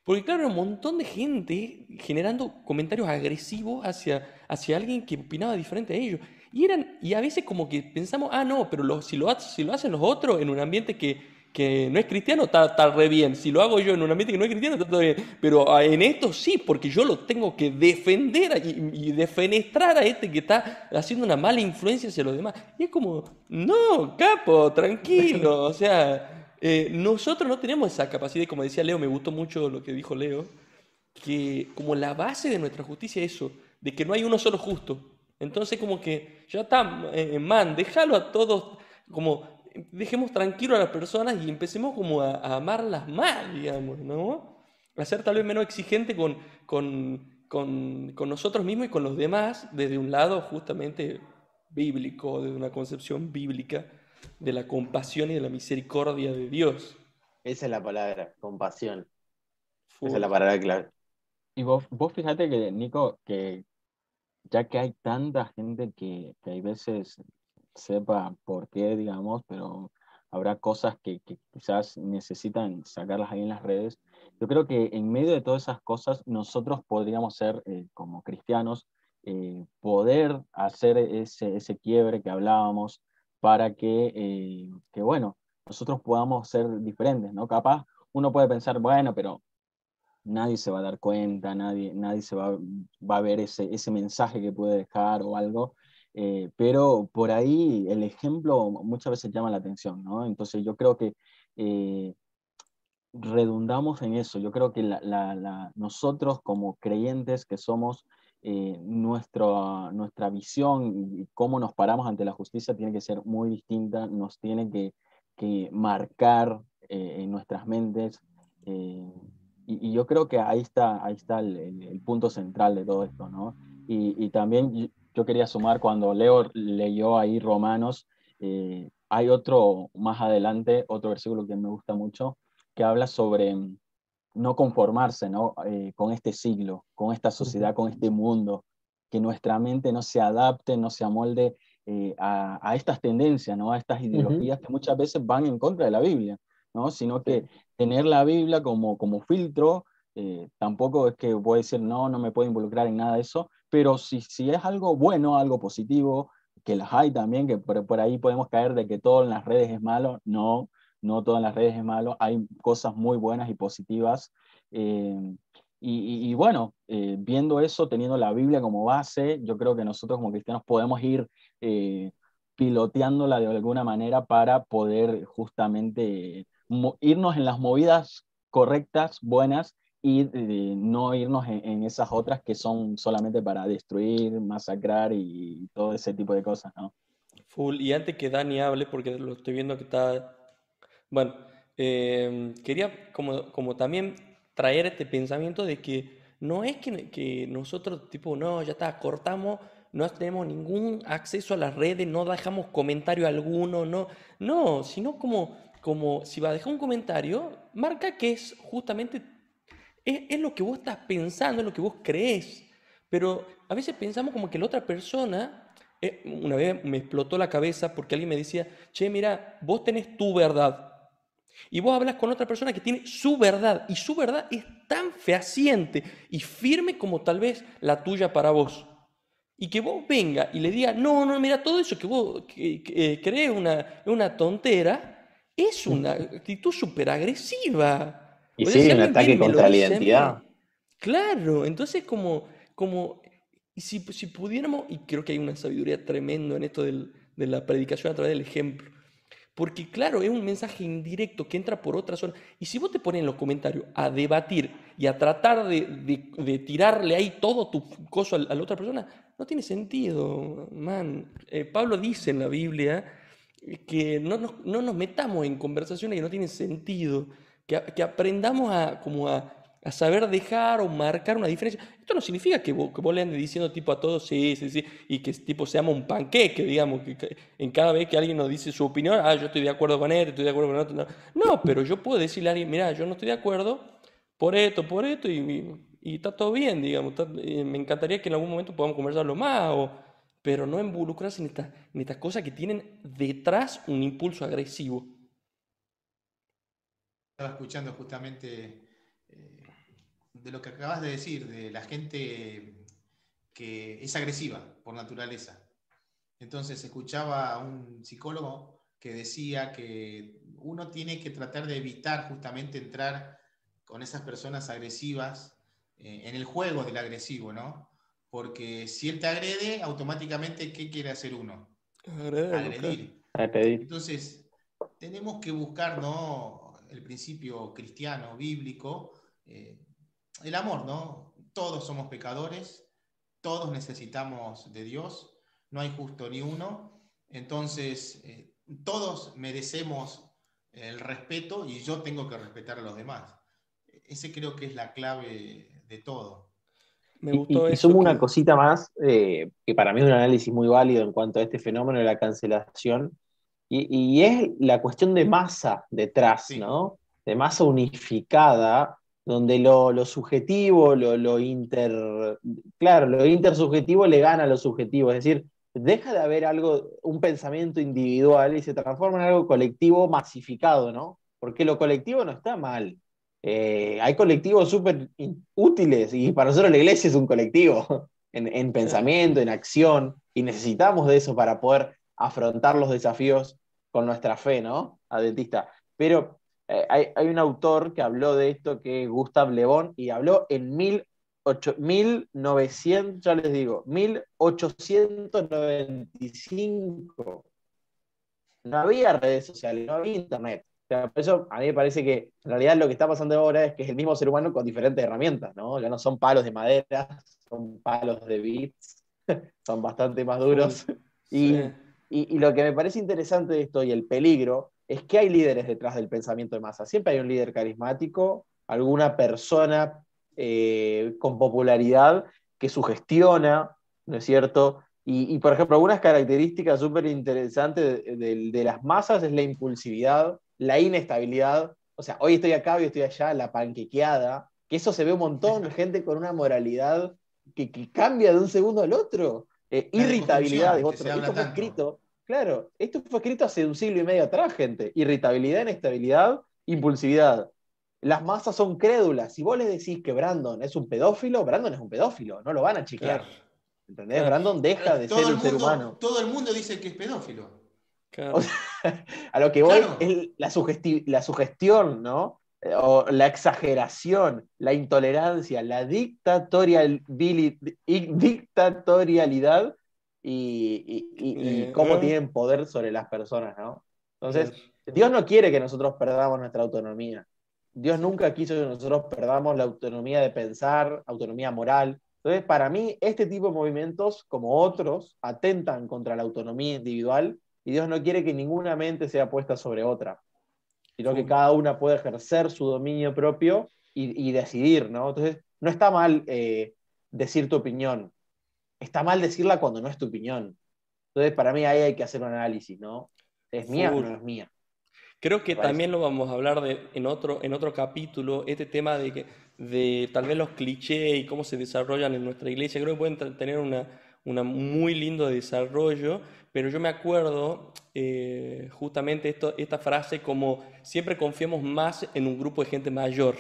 Porque claro, un montón de gente generando comentarios agresivos hacia, hacia alguien que opinaba diferente a ellos. Y, eran, y a veces como que pensamos, ah, no, pero si, lo, si lo hacen los otros en un ambiente que, que no es cristiano, está, está, re bien. Si lo hago yo en un ambiente que no es cristiano, está todo bien. Pero ah, en esto sí, porque yo lo tengo que defender y, defenestrar a este que está haciendo una mala influencia hacia los demás. Y es como, no, capo, tranquilo. O sea, eh, nosotros no tenemos esa capacidad, como decía Leo, me gustó mucho lo que dijo Leo, que como la base de nuestra justicia es eso, de que no hay uno solo justo. Entonces como que ya está, eh, man, déjalo a todos, como dejemos tranquilo a las personas y empecemos como a, amarlas más, digamos, ¿no? A ser tal vez menos exigente con, con, con, con, nosotros mismos y con los demás desde un lado justamente bíblico, desde una concepción bíblica de la compasión y de la misericordia de Dios. Esa es la palabra, compasión. Esa es la palabra clave. Y vos, vos fíjate que, Nico, que ya que hay tanta gente que, que hay veces sepa por qué, digamos, pero habrá cosas que, quizás necesitan sacarlas ahí en las redes. Yo creo que en medio de todas esas cosas, nosotros podríamos ser, eh, como cristianos, eh, poder hacer ese, ese quiebre que hablábamos para que, eh, que, bueno, nosotros podamos ser diferentes, ¿no? Capaz uno puede pensar, bueno, pero nadie se va a dar cuenta, nadie, nadie se va, va a ver ese, ese mensaje que puede dejar o algo, eh, pero por ahí el ejemplo muchas veces llama la atención, ¿no? Entonces yo creo que eh, redundamos en eso, yo creo que nosotros como creyentes que somos, eh, nuestra, nuestra visión y cómo nos paramos ante la justicia tiene que ser muy distinta, nos tiene que, que marcar en nuestras mentes y, yo creo que ahí está, ahí está el, punto central de todo esto, ¿no? Y, también yo quería sumar cuando Leo leyó ahí Romanos, eh, hay otro más adelante, otro versículo que me gusta mucho, que habla sobre mm, no conformarse ¿no? Eh, con este siglo, con esta sociedad, con este mundo, que nuestra mente no se adapte, no se amolde eh, a, a, estas tendencias, ¿no? a estas ideologías que muchas veces van en contra de la Biblia. ¿no? sino que tener la Biblia como, como filtro, eh, tampoco es que voy a decir, no, no me puedo involucrar en nada de eso, pero si, si es algo bueno, algo positivo, que las hay también, que por, por, ahí podemos caer de que todo en las redes es malo, no, no todo en las redes es malo, hay cosas muy buenas y positivas. Eh, y, bueno, eh, viendo eso, teniendo la Biblia como base, yo creo que nosotros como cristianos podemos ir piloteándola de alguna manera para poder justamente irnos en las movidas correctas, buenas, y eh, no irnos en, esas otras que son solamente para destruir, masacrar y, todo ese tipo de cosas, ¿no? Full. Y antes que Dani hable, porque lo estoy viendo que está... Bueno, em, quería como, como también traer este pensamiento de que no es que, que nosotros, tipo, no, ya está, cortamos, no tenemos ningún acceso a las redes, no dejamos comentario alguno, no, no, sino como como si va a dejar un comentario, marca que es justamente, es, lo que vos estás pensando, es lo que vos crees. Pero a veces pensamos como que la otra persona, eh, una vez me explotó la cabeza porque alguien me decía, che, mira, vos tenés tu verdad. Y vos hablas con otra persona que tiene su verdad y su verdad es tan fehaciente y firme como tal vez la tuya para vos. Y que vos venga y le diga, no, no, mira, todo eso que vos eh, crees una, una tontera, es una actitud súper agresiva. Y sí, un ataque contra la identidad. Claro, entonces como, como y si, si, pudiéramos, y creo que hay una sabiduría tremenda en esto del, de la predicación a través del ejemplo, porque claro, es un mensaje indirecto que entra por otra zona. Y si vos te pones en los comentarios a debatir y a tratar de, de, tirarle ahí todo tu coso a, la otra persona, no tiene sentido, man. Eh, Pablo dice en la Biblia que no nos, no nos metamos en conversaciones que no tienen sentido, que, que aprendamos a, como a, a saber dejar o marcar una diferencia. Esto no significa que vos, que vos le andes diciendo tipo a todos, sí, sí, sí, y que tipo seamos un panqueque, digamos, que, en cada vez que alguien nos dice su opinión, ah, yo estoy de acuerdo con él, estoy de acuerdo con otro. No. no, pero yo puedo decirle a alguien, mira, yo no estoy de acuerdo por esto, por esto, y, y, está todo bien, digamos. me encantaría que en algún momento podamos conversarlo más, o, pero no involucrarse en, esta, en estas cosas que tienen detrás un impulso agresivo. Estaba escuchando justamente de lo que acabas de decir, de la gente que es agresiva por naturaleza. Entonces escuchaba a un psicólogo que decía que uno tiene que tratar de evitar justamente entrar con esas personas agresivas eh, en el juego del agresivo, ¿no? Porque si él te agrede, automáticamente, ¿qué quiere hacer uno? Agredir. Entonces, tenemos que buscar, ¿no? El principio cristiano, bíblico, eh, el amor, ¿no? Todos somos pecadores, todos necesitamos de Dios, no hay justo ni uno, entonces eh, todos merecemos el respeto y yo tengo que respetar a los demás. Ese creo que es la clave de todo. Me gustó y, sumo una cosita más, eh, que para mí es un análisis muy válido en cuanto a este fenómeno de la cancelación, y, es la cuestión de masa detrás, ¿no? De masa unificada, donde lo, subjetivo, lo, inter. Claro, lo intersubjetivo le gana a lo subjetivo, es decir, deja de haber algo, un pensamiento individual y se transforma en algo colectivo masificado, ¿no? Porque lo colectivo no está mal. Eh, hay colectivos súper útiles y para nosotros la iglesia es un colectivo en, en pensamiento, en acción, y necesitamos de eso para poder afrontar los desafíos con nuestra fe, ¿no? Adventista. Pero eh, hay, un autor que habló de esto, que es Gustave Le Bon, y habló en 1900, ya les digo, 1895. No había redes sociales, no había internet. por eso a mí me parece que en realidad lo que está pasando ahora es que es el mismo ser humano con diferentes herramientas, ¿no? Ya no son palos de madera, son palos de bits, son bastante más duros. Y, y, lo que me parece interesante de esto y el peligro es que hay líderes detrás del pensamiento de masa. Siempre hay un líder carismático, alguna persona eh, con popularidad que sugestiona, ¿no es cierto? Y, por ejemplo, algunas características súper interesantes de, las masas es la impulsividad, la inestabilidad. O sea, hoy estoy acá, hoy estoy allá, la panquequeada, que eso se ve un montón, gente con una moralidad que, cambia de un segundo al otro. Eh, irritabilidad es otro. Esto fue escrito Claro, esto fue escrito hace un siglo y medio atrás, gente. Irritabilidad, inestabilidad, impulsividad. Las masas son crédulas. Si vos le decís que Brandon es un pedófilo, Brandon es un pedófilo, no lo van a chequear. ¿Entendés? Brandon deja de ser un ser humano. Todo el mundo dice que es pedófilo. a lo que voy es la, la sugestión, ¿no? O la exageración, la intolerancia, la dictatorial, dictatorialidad y, eh, cómo tienen poder sobre las personas, ¿no? Entonces, Dios no quiere que nosotros perdamos nuestra autonomía. Dios nunca quiso que nosotros perdamos la autonomía de pensar, autonomía moral. Entonces, para mí, este tipo de movimientos, como otros, atentan contra la autonomía individual y Dios no quiere que ninguna mente sea puesta sobre otra, sino que cada una pueda ejercer su dominio propio y, decidir, ¿no? Entonces, no está mal eh, decir tu opinión, está mal decirla cuando no es tu opinión. Entonces, para mí ahí hay que hacer un análisis, ¿no? ¿Es mía o no es mía? Creo que también lo vamos a hablar de, en, otro, en otro capítulo, este tema de, que, de tal vez los clichés y cómo se desarrollan en nuestra iglesia. Creo que pueden tener una, una muy lindo desarrollo, pero yo me acuerdo eh, justamente esta frase como siempre confiamos más en un grupo de gente mayor.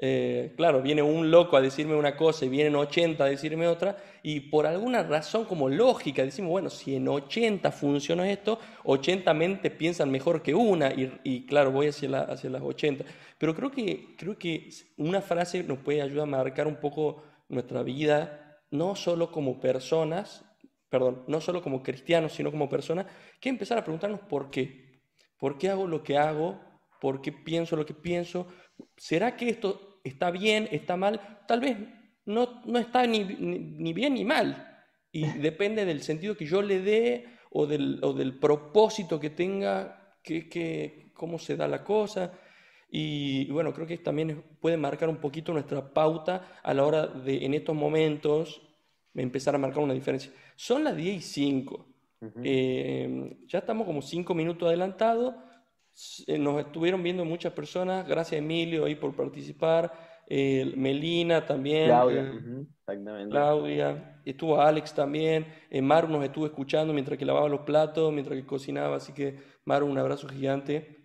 Eh, claro, viene un loco a decirme una cosa y vienen 80 a decirme otra, y por alguna razón como lógica decimos, bueno, si en 80 funciona esto, 80 mentes piensan mejor que una, y, claro, voy hacia, la, hacia las 80. Pero creo que, creo que una frase nos puede ayudar a marcar un poco nuestra vida, no solo como personas, perdón, no solo como cristianos, sino como personas, que empezar a preguntarnos por qué. ¿Por qué hago lo que hago? ¿Por qué pienso lo que pienso? ¿Será que esto está bien, está mal? Tal vez no, no está ni, ni, bien ni mal. Y depende del sentido que yo le dé o del, o del propósito que tenga, que, que, cómo se da la cosa. Y, bueno, creo que también puede marcar un poquito nuestra pauta a la hora de, en estos momentos, empezar a marcar una diferencia. Son las 10 y 5. Eh, ya estamos como 5 minutos adelantados. Eh, nos estuvieron viendo muchas personas. Gracias, Emilio, ahí por participar. Eh, Melina también. Claudia, exactamente. Claudia. Estuvo Alex también. Maru nos estuvo escuchando mientras que lavaba los platos, mientras que cocinaba. Así que, Maru, un abrazo gigante.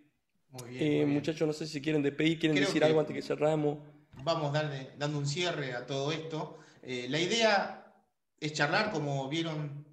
Muy bien, Muchachos, no sé si quieren despedir, quieren decir algo antes que cerramos. Vamos dando un cierre a todo esto. la idea es charlar, como vieron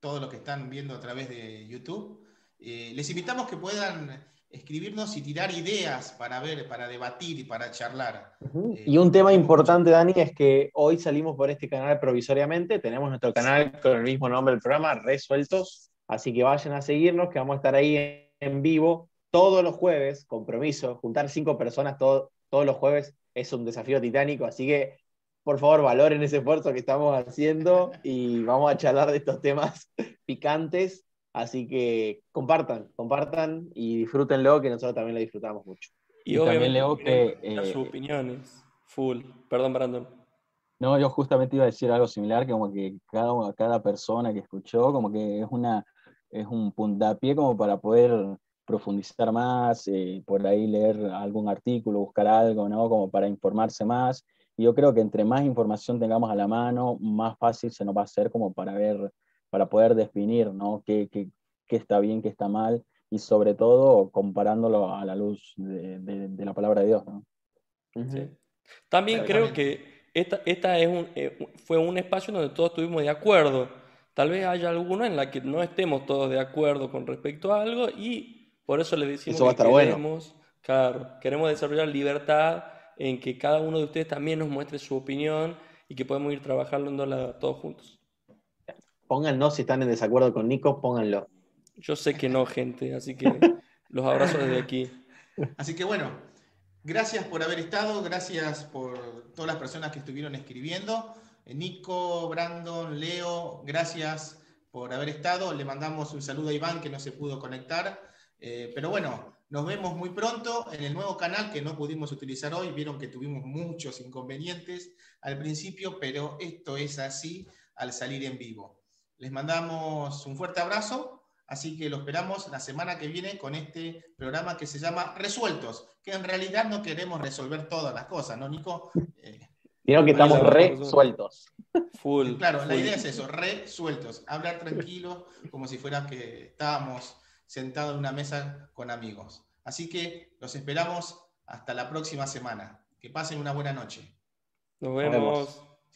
todos los que están viendo a través de YouTube. Eh, les invitamos que puedan escribirnos y tirar ideas para ver, para debatir y para charlar. Eh, y un tema importante, Dani, es que hoy salimos por este canal provisoriamente. Tenemos nuestro canal con el mismo nombre del programa, Resueltos. Así que vayan a seguirnos, que vamos a estar ahí en vivo todos los jueves. Compromiso, juntar cinco personas todos los jueves es un desafío titánico. Así que por favor valoren ese esfuerzo que estamos haciendo y vamos a charlar de estos temas picantes. Así que compartan, compartan y disfrútenlo, que nosotros también lo disfrutamos mucho. Y, también leo que... Eh, sus opiniones, full. Perdón, Brandon. No, yo justamente iba a decir algo similar, que como que cada, cada persona que escuchó, como que es, una, es un puntapié como para poder profundizar más, eh, por ahí leer algún artículo, buscar algo, ¿no? Como para informarse más yo creo que entre más información tengamos a la mano, más fácil se nos va a hacer como para ver, para poder definir, ¿no? Qué, qué, qué está bien, qué está mal, y sobre todo comparándolo a la luz de, de, la palabra de Dios, ¿no? También creo que esta, esta es un, eh, fue un espacio donde todos estuvimos de acuerdo. Tal vez haya alguna en la que no estemos todos de acuerdo con respecto a algo y por eso le decimos que queremos, claro, queremos desarrollar libertad en que cada uno de ustedes también nos muestre su opinión y que podemos ir trabajando todos juntos. Póngannos si están en desacuerdo con Nico, pónganlo. Yo sé que no, gente, así que los abrazo desde aquí. Así que bueno, gracias por haber estado, gracias por todas las personas que estuvieron escribiendo. Nico, Brandon, Leo, gracias por haber estado. Le mandamos un saludo a Iván que no se pudo conectar. Eh, pero bueno, nos vemos muy pronto en el nuevo canal que no pudimos utilizar hoy. Vieron que tuvimos muchos inconvenientes al principio, pero esto es así al salir en vivo. Les mandamos un fuerte abrazo, así que lo esperamos la semana que viene con este programa que se llama Resueltos, que en realidad no queremos resolver todas las cosas, ¿no, Nico? Eh, que estamos resueltos. Full. Claro, la idea es eso, resueltos. Hablar tranquilos, como si fuera que estábamos sentado en una mesa con amigos. Así que los esperamos hasta la próxima semana. Que pasen una buena noche. Nos vemos.